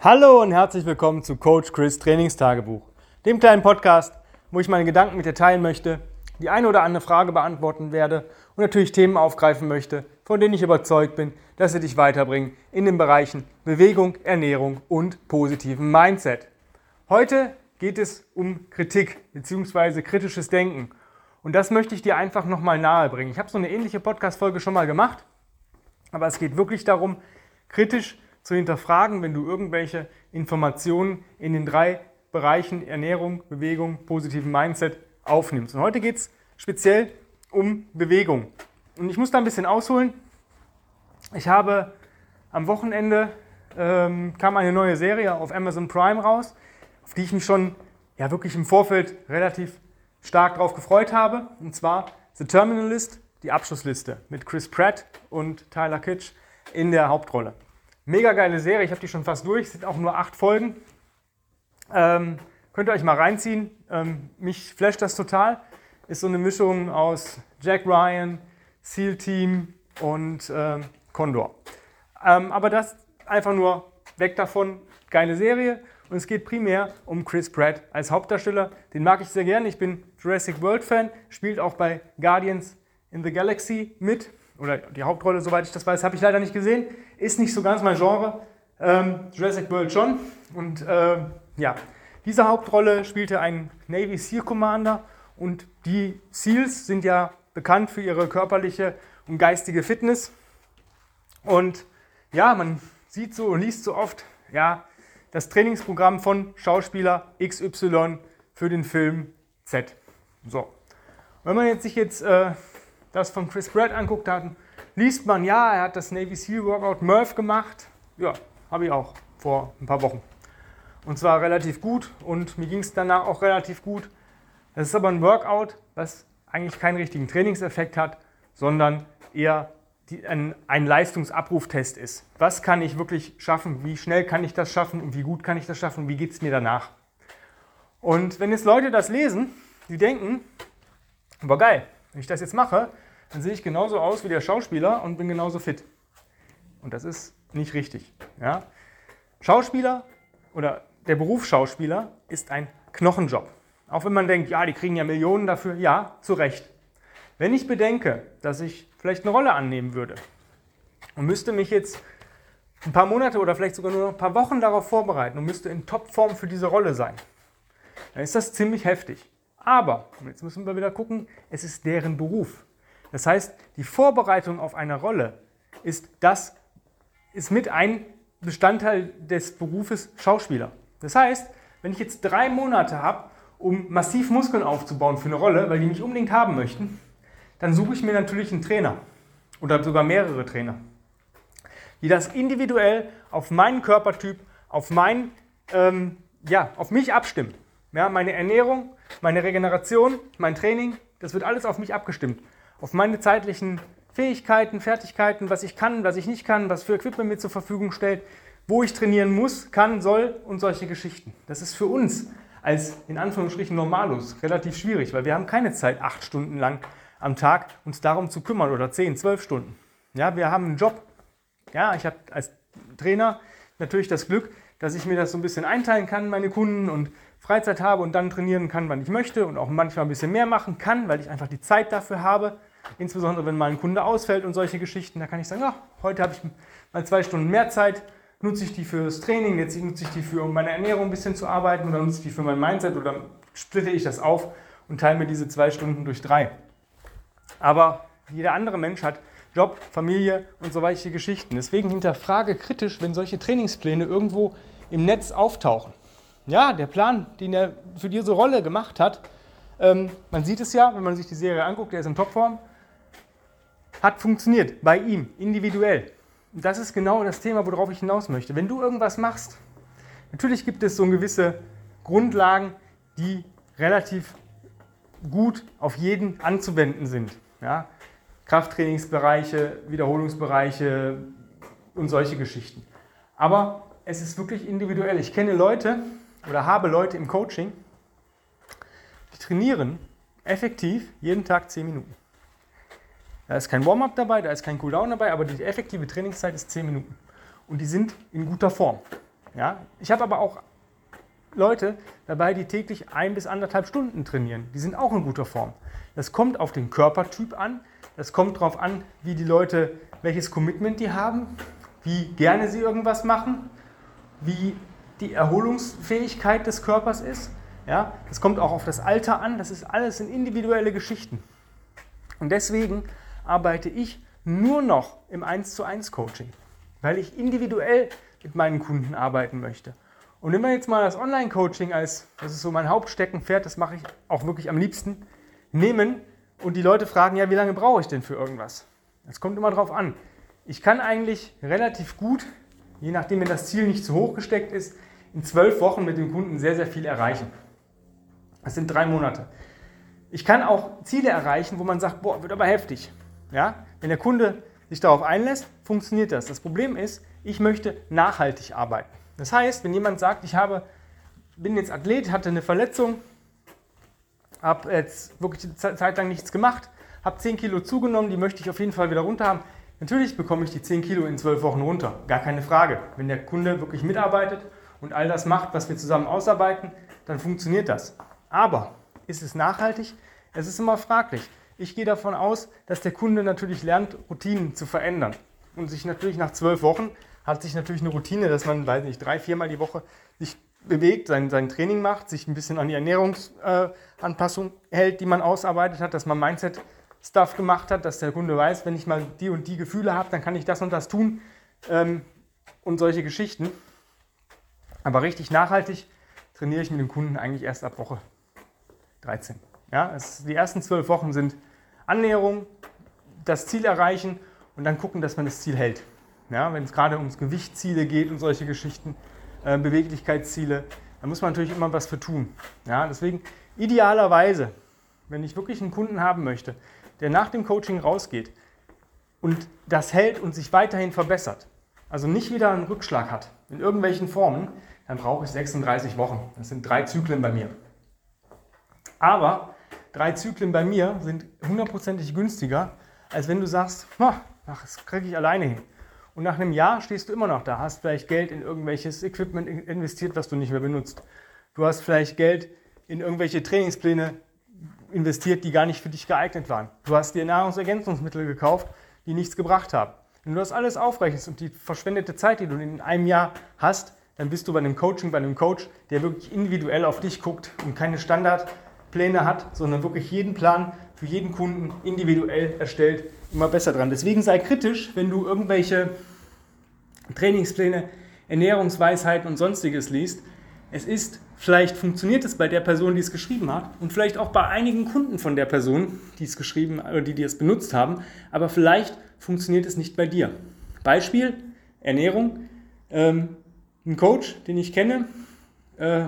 Hallo und herzlich willkommen zu Coach Chris Trainingstagebuch, dem kleinen Podcast, wo ich meine Gedanken mit dir teilen möchte, die eine oder andere Frage beantworten werde und natürlich Themen aufgreifen möchte, von denen ich überzeugt bin, dass sie dich weiterbringen in den Bereichen Bewegung, Ernährung und positiven Mindset. Heute geht es um Kritik bzw. kritisches Denken. Und das möchte ich dir einfach nochmal nahebringen. Ich habe so eine ähnliche Podcast-Folge schon mal gemacht, aber es geht wirklich darum, kritisch zu hinterfragen, wenn du irgendwelche Informationen in den drei Bereichen Ernährung, Bewegung, positiven Mindset aufnimmst. Und heute geht es speziell um Bewegung. Und ich muss da ein bisschen ausholen. Ich habe am Wochenende ähm, kam eine neue Serie auf Amazon Prime raus, auf die ich mich schon ja wirklich im Vorfeld relativ stark darauf gefreut habe. Und zwar The Terminalist, die Abschlussliste mit Chris Pratt und Tyler Kitsch in der Hauptrolle. Mega geile Serie, ich habe die schon fast durch, es sind auch nur acht Folgen. Ähm, könnt ihr euch mal reinziehen. Ähm, mich flasht das total. Ist so eine Mischung aus Jack Ryan, SEAL Team und ähm, Condor. Ähm, aber das einfach nur weg davon. Geile Serie. Und es geht primär um Chris Pratt als Hauptdarsteller. Den mag ich sehr gerne. Ich bin Jurassic World Fan. Spielt auch bei Guardians in the Galaxy mit oder die Hauptrolle, soweit ich das weiß, habe ich leider nicht gesehen. Ist nicht so ganz mein Genre. Ähm, Jurassic World schon. Und äh, ja, diese Hauptrolle spielte ein Navy SEAL Commander. Und die SEALs sind ja bekannt für ihre körperliche und geistige Fitness. Und ja, man sieht so und liest so oft, ja, das Trainingsprogramm von Schauspieler XY für den Film Z. So. Wenn man jetzt sich jetzt äh, das von Chris Pratt anguckt hat, liest man, ja, er hat das Navy SEAL Workout Murph gemacht. Ja, habe ich auch vor ein paar Wochen. Und zwar relativ gut und mir ging es danach auch relativ gut. Das ist aber ein Workout, was eigentlich keinen richtigen Trainingseffekt hat, sondern eher die, ein, ein Leistungsabruftest ist. Was kann ich wirklich schaffen? Wie schnell kann ich das schaffen? Und wie gut kann ich das schaffen? Wie geht es mir danach? Und wenn jetzt Leute das lesen, die denken, aber geil, wenn ich das jetzt mache, dann sehe ich genauso aus wie der Schauspieler und bin genauso fit. Und das ist nicht richtig. Ja? Schauspieler oder der Beruf Schauspieler ist ein Knochenjob. Auch wenn man denkt, ja, die kriegen ja Millionen dafür, ja, zu Recht. Wenn ich bedenke, dass ich vielleicht eine Rolle annehmen würde und müsste mich jetzt ein paar Monate oder vielleicht sogar nur ein paar Wochen darauf vorbereiten und müsste in Topform für diese Rolle sein, dann ist das ziemlich heftig. Aber, und jetzt müssen wir wieder gucken, es ist deren Beruf. Das heißt, die Vorbereitung auf eine Rolle ist, das, ist mit ein Bestandteil des Berufes Schauspieler. Das heißt, wenn ich jetzt drei Monate habe, um massiv Muskeln aufzubauen für eine Rolle, weil die mich unbedingt haben möchten, dann suche ich mir natürlich einen Trainer oder sogar mehrere Trainer, die das individuell auf meinen Körpertyp, auf, mein, ähm, ja, auf mich abstimmen. Ja, meine Ernährung, meine Regeneration, mein Training, das wird alles auf mich abgestimmt. Auf meine zeitlichen Fähigkeiten, Fertigkeiten, was ich kann, was ich nicht kann, was für Equipment mir zur Verfügung stellt, wo ich trainieren muss, kann, soll und solche Geschichten. Das ist für uns als in Anführungsstrichen Normalus relativ schwierig, weil wir haben keine Zeit, acht Stunden lang am Tag uns darum zu kümmern oder zehn, zwölf Stunden. Ja, wir haben einen Job. Ja, ich habe als Trainer natürlich das Glück, dass ich mir das so ein bisschen einteilen kann, meine Kunden und Freizeit habe und dann trainieren kann, wann ich möchte und auch manchmal ein bisschen mehr machen kann, weil ich einfach die Zeit dafür habe. Insbesondere wenn mal ein Kunde ausfällt und solche Geschichten, da kann ich sagen, ja, heute habe ich mal zwei Stunden mehr Zeit, nutze ich die fürs Training, jetzt nutze ich die für, um meine Ernährung ein bisschen zu arbeiten oder nutze ich die für mein Mindset oder splitte ich das auf und teile mir diese zwei Stunden durch drei. Aber jeder andere Mensch hat Job, Familie und so weiche Geschichten. Deswegen hinterfrage kritisch, wenn solche Trainingspläne irgendwo im Netz auftauchen. Ja, der Plan, den er für diese Rolle gemacht hat, ähm, man sieht es ja, wenn man sich die Serie anguckt, der ist in Topform, hat funktioniert bei ihm, individuell. Und das ist genau das Thema, worauf ich hinaus möchte. Wenn du irgendwas machst, natürlich gibt es so gewisse Grundlagen, die relativ gut auf jeden anzuwenden sind. Ja? Krafttrainingsbereiche, Wiederholungsbereiche und solche Geschichten. Aber es ist wirklich individuell. Ich kenne Leute, oder habe Leute im Coaching, die trainieren effektiv jeden Tag 10 Minuten. Da ist kein Warm-up dabei, da ist kein Cooldown dabei, aber die effektive Trainingszeit ist 10 Minuten. Und die sind in guter Form. Ja? Ich habe aber auch Leute dabei, die täglich ein bis anderthalb Stunden trainieren. Die sind auch in guter Form. Das kommt auf den Körpertyp an. Das kommt darauf an, wie die Leute, welches Commitment die haben, wie gerne sie irgendwas machen, wie die Erholungsfähigkeit des Körpers ist. Ja, das kommt auch auf das Alter an. Das ist alles in individuelle Geschichten. Und deswegen arbeite ich nur noch im 1 zu 1 Coaching, weil ich individuell mit meinen Kunden arbeiten möchte. Und wenn wir jetzt mal das Online-Coaching als, das ist so mein Hauptsteckenpferd, das mache ich auch wirklich am liebsten, nehmen und die Leute fragen, ja, wie lange brauche ich denn für irgendwas? Es kommt immer drauf an. Ich kann eigentlich relativ gut, je nachdem, wenn das Ziel nicht zu hoch gesteckt ist, in zwölf Wochen mit dem Kunden sehr, sehr viel erreichen. Das sind drei Monate. Ich kann auch Ziele erreichen, wo man sagt, boah, wird aber heftig. Ja? Wenn der Kunde sich darauf einlässt, funktioniert das. Das Problem ist, ich möchte nachhaltig arbeiten. Das heißt, wenn jemand sagt, ich habe, bin jetzt Athlet, hatte eine Verletzung, habe jetzt wirklich eine Zeit lang nichts gemacht, habe 10 Kilo zugenommen, die möchte ich auf jeden Fall wieder runter haben. Natürlich bekomme ich die 10 Kilo in 12 Wochen runter, gar keine Frage. Wenn der Kunde wirklich mitarbeitet und all das macht, was wir zusammen ausarbeiten, dann funktioniert das. Aber ist es nachhaltig? Es ist immer fraglich. Ich gehe davon aus, dass der Kunde natürlich lernt, Routinen zu verändern. Und sich natürlich nach zwölf Wochen hat sich natürlich eine Routine, dass man, weiß nicht, drei, viermal die Woche sich bewegt, sein, sein Training macht, sich ein bisschen an die Ernährungsanpassung äh, hält, die man ausarbeitet hat, dass man Mindset-Stuff gemacht hat, dass der Kunde weiß, wenn ich mal die und die Gefühle habe, dann kann ich das und das tun ähm, und solche Geschichten. Aber richtig nachhaltig trainiere ich mit dem Kunden eigentlich erst ab Woche 13. Ja, es, die ersten zwölf Wochen sind Annäherung, das Ziel erreichen und dann gucken, dass man das Ziel hält. Ja, wenn es gerade ums Gewichtsziele geht und solche Geschichten, äh, Beweglichkeitsziele, da muss man natürlich immer was für tun. Ja, deswegen idealerweise, wenn ich wirklich einen Kunden haben möchte, der nach dem Coaching rausgeht und das hält und sich weiterhin verbessert, also nicht wieder einen Rückschlag hat in irgendwelchen Formen, dann brauche ich 36 Wochen. Das sind drei Zyklen bei mir. Aber drei Zyklen bei mir sind hundertprozentig günstiger, als wenn du sagst, das kriege ich alleine hin. Und nach einem Jahr stehst du immer noch da, hast vielleicht Geld in irgendwelches Equipment investiert, was du nicht mehr benutzt. Du hast vielleicht Geld in irgendwelche Trainingspläne investiert, die gar nicht für dich geeignet waren. Du hast dir Nahrungsergänzungsmittel gekauft, die nichts gebracht haben. Wenn du das alles aufrechnest und die verschwendete Zeit, die du in einem Jahr hast, dann bist du bei einem Coaching, bei einem Coach, der wirklich individuell auf dich guckt und keine Standardpläne hat, sondern wirklich jeden Plan für jeden Kunden individuell erstellt, immer besser dran. Deswegen sei kritisch, wenn du irgendwelche Trainingspläne, Ernährungsweisheiten und sonstiges liest. Es ist, vielleicht funktioniert es bei der Person, die es geschrieben hat und vielleicht auch bei einigen Kunden von der Person, die es geschrieben oder die, die es benutzt haben, aber vielleicht funktioniert es nicht bei dir. Beispiel, Ernährung. Ähm, ein Coach, den ich kenne, äh,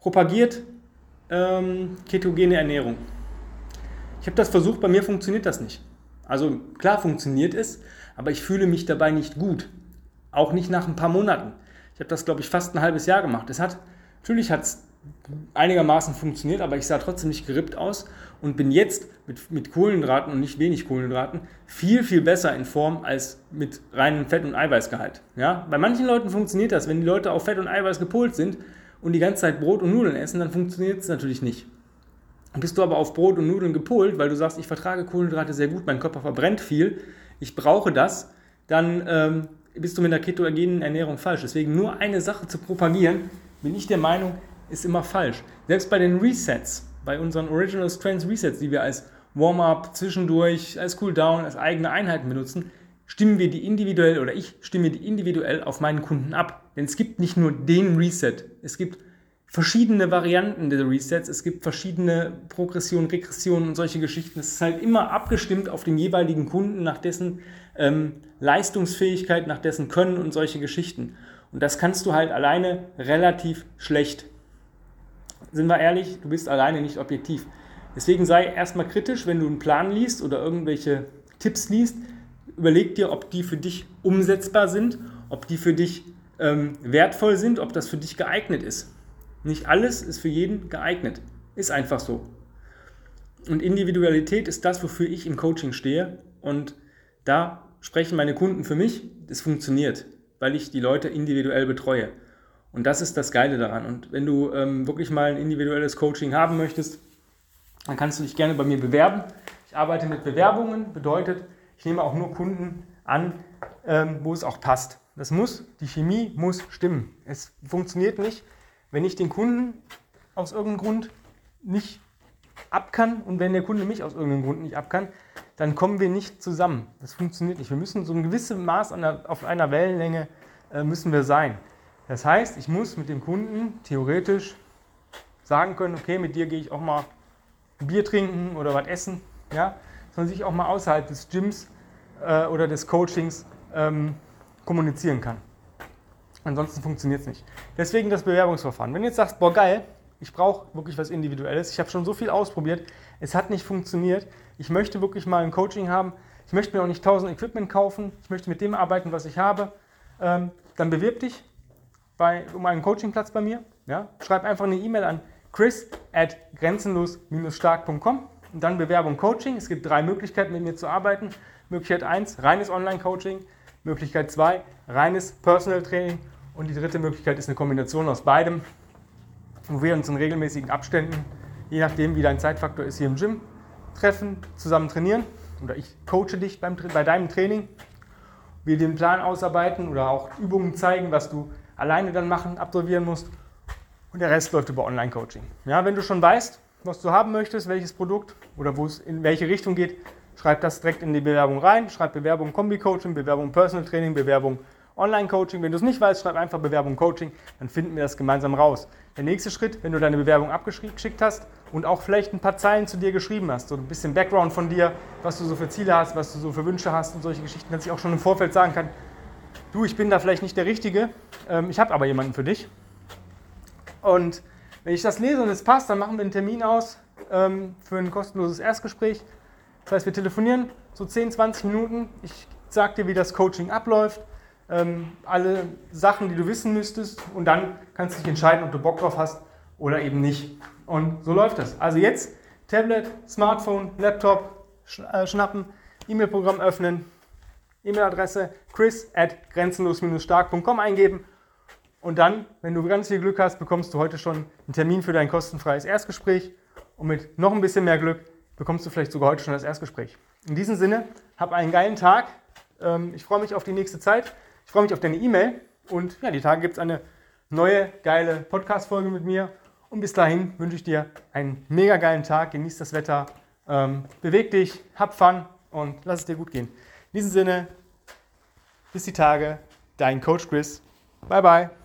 propagiert ähm, ketogene Ernährung. Ich habe das versucht, bei mir funktioniert das nicht. Also klar funktioniert es, aber ich fühle mich dabei nicht gut. Auch nicht nach ein paar Monaten. Ich habe das, glaube ich, fast ein halbes Jahr gemacht. Es hat, natürlich hat es einigermaßen funktioniert, aber ich sah trotzdem nicht gerippt aus und bin jetzt mit, mit Kohlenhydraten und nicht wenig Kohlenhydraten viel, viel besser in Form als mit reinem Fett- und Eiweißgehalt. Ja? Bei manchen Leuten funktioniert das. Wenn die Leute auf Fett und Eiweiß gepolt sind und die ganze Zeit Brot und Nudeln essen, dann funktioniert es natürlich nicht. Bist du aber auf Brot und Nudeln gepolt, weil du sagst, ich vertrage Kohlenhydrate sehr gut, mein Körper verbrennt viel, ich brauche das, dann ähm, bist du mit der ketogenen Ernährung falsch. Deswegen nur eine Sache zu propagieren, bin ich der Meinung, ist immer falsch. Selbst bei den Resets, bei unseren Original Strengths Resets, die wir als Warm-up, zwischendurch, als Cooldown, als eigene Einheiten benutzen, stimmen wir die individuell oder ich stimme die individuell auf meinen Kunden ab. Denn es gibt nicht nur den Reset, es gibt verschiedene Varianten der Resets, es gibt verschiedene Progressionen, Regressionen und solche Geschichten. Es ist halt immer abgestimmt auf den jeweiligen Kunden, nach dessen ähm, Leistungsfähigkeit, nach dessen Können und solche Geschichten. Und das kannst du halt alleine relativ schlecht sind wir ehrlich, du bist alleine nicht objektiv. Deswegen sei erstmal kritisch, wenn du einen Plan liest oder irgendwelche Tipps liest. Überleg dir, ob die für dich umsetzbar sind, ob die für dich ähm, wertvoll sind, ob das für dich geeignet ist. Nicht alles ist für jeden geeignet. Ist einfach so. Und Individualität ist das, wofür ich im Coaching stehe. Und da sprechen meine Kunden für mich. Es funktioniert, weil ich die Leute individuell betreue. Und das ist das Geile daran. Und wenn du ähm, wirklich mal ein individuelles Coaching haben möchtest, dann kannst du dich gerne bei mir bewerben. Ich arbeite mit Bewerbungen, bedeutet, ich nehme auch nur Kunden an, ähm, wo es auch passt. Das muss, die Chemie muss stimmen. Es funktioniert nicht, wenn ich den Kunden aus irgendeinem Grund nicht ab kann und wenn der Kunde mich aus irgendeinem Grund nicht ab kann, dann kommen wir nicht zusammen. Das funktioniert nicht. Wir müssen so ein gewisses Maß der, auf einer Wellenlänge äh, müssen wir sein. Das heißt, ich muss mit dem Kunden theoretisch sagen können, okay, mit dir gehe ich auch mal ein Bier trinken oder was essen, ja, sondern sich auch mal außerhalb des Gyms äh, oder des Coachings ähm, kommunizieren kann. Ansonsten funktioniert es nicht. Deswegen das Bewerbungsverfahren. Wenn du jetzt sagst, boah geil, ich brauche wirklich was Individuelles, ich habe schon so viel ausprobiert, es hat nicht funktioniert, ich möchte wirklich mal ein Coaching haben, ich möchte mir auch nicht 1000 Equipment kaufen, ich möchte mit dem arbeiten, was ich habe, ähm, dann bewirb dich bei, um einen Coachingplatz bei mir. Ja? Schreib einfach eine E-Mail an chris at grenzenlos-stark.com und dann Bewerbung Coaching. Es gibt drei Möglichkeiten, mit mir zu arbeiten. Möglichkeit 1, reines Online-Coaching. Möglichkeit 2, reines Personal Training. Und die dritte Möglichkeit ist eine Kombination aus beidem, wo wir uns in regelmäßigen Abständen, je nachdem wie dein Zeitfaktor ist, hier im Gym treffen, zusammen trainieren. Oder ich coache dich beim, bei deinem Training. Wir den Plan ausarbeiten oder auch Übungen zeigen, was du alleine dann machen, absolvieren musst. Und der Rest läuft über Online-Coaching. Ja, wenn du schon weißt, was du haben möchtest, welches Produkt oder wo es in welche Richtung geht, schreib das direkt in die Bewerbung rein. Schreib Bewerbung Kombi-Coaching, Bewerbung Personal Training, Bewerbung Online-Coaching. Wenn du es nicht weißt, schreib einfach Bewerbung Coaching, dann finden wir das gemeinsam raus. Der nächste Schritt, wenn du deine Bewerbung abgeschickt hast und auch vielleicht ein paar Zeilen zu dir geschrieben hast, so ein bisschen Background von dir, was du so für Ziele hast, was du so für Wünsche hast und solche Geschichten, dass ich auch schon im Vorfeld sagen kann, du, ich bin da vielleicht nicht der Richtige, ähm, ich habe aber jemanden für dich. Und wenn ich das lese und es passt, dann machen wir einen Termin aus ähm, für ein kostenloses Erstgespräch. Das heißt, wir telefonieren so 10, 20 Minuten. Ich sage dir, wie das Coaching abläuft, ähm, alle Sachen, die du wissen müsstest und dann kannst du dich entscheiden, ob du Bock drauf hast oder eben nicht. Und so läuft das. Also jetzt Tablet, Smartphone, Laptop äh, schnappen, E-Mail-Programm öffnen, E-Mail-Adresse chris at grenzenlos-stark.com eingeben und dann, wenn du ganz viel Glück hast, bekommst du heute schon einen Termin für dein kostenfreies Erstgespräch und mit noch ein bisschen mehr Glück bekommst du vielleicht sogar heute schon das Erstgespräch. In diesem Sinne, hab einen geilen Tag. Ähm, ich freue mich auf die nächste Zeit. Ich freue mich auf deine E-Mail und ja, die Tage gibt es eine neue geile Podcast-Folge mit mir. Und bis dahin wünsche ich dir einen mega geilen Tag. Genieß das Wetter, ähm, beweg dich, hab Fun und lass es dir gut gehen. In diesem Sinne, bis die Tage, dein Coach Chris. Bye, bye.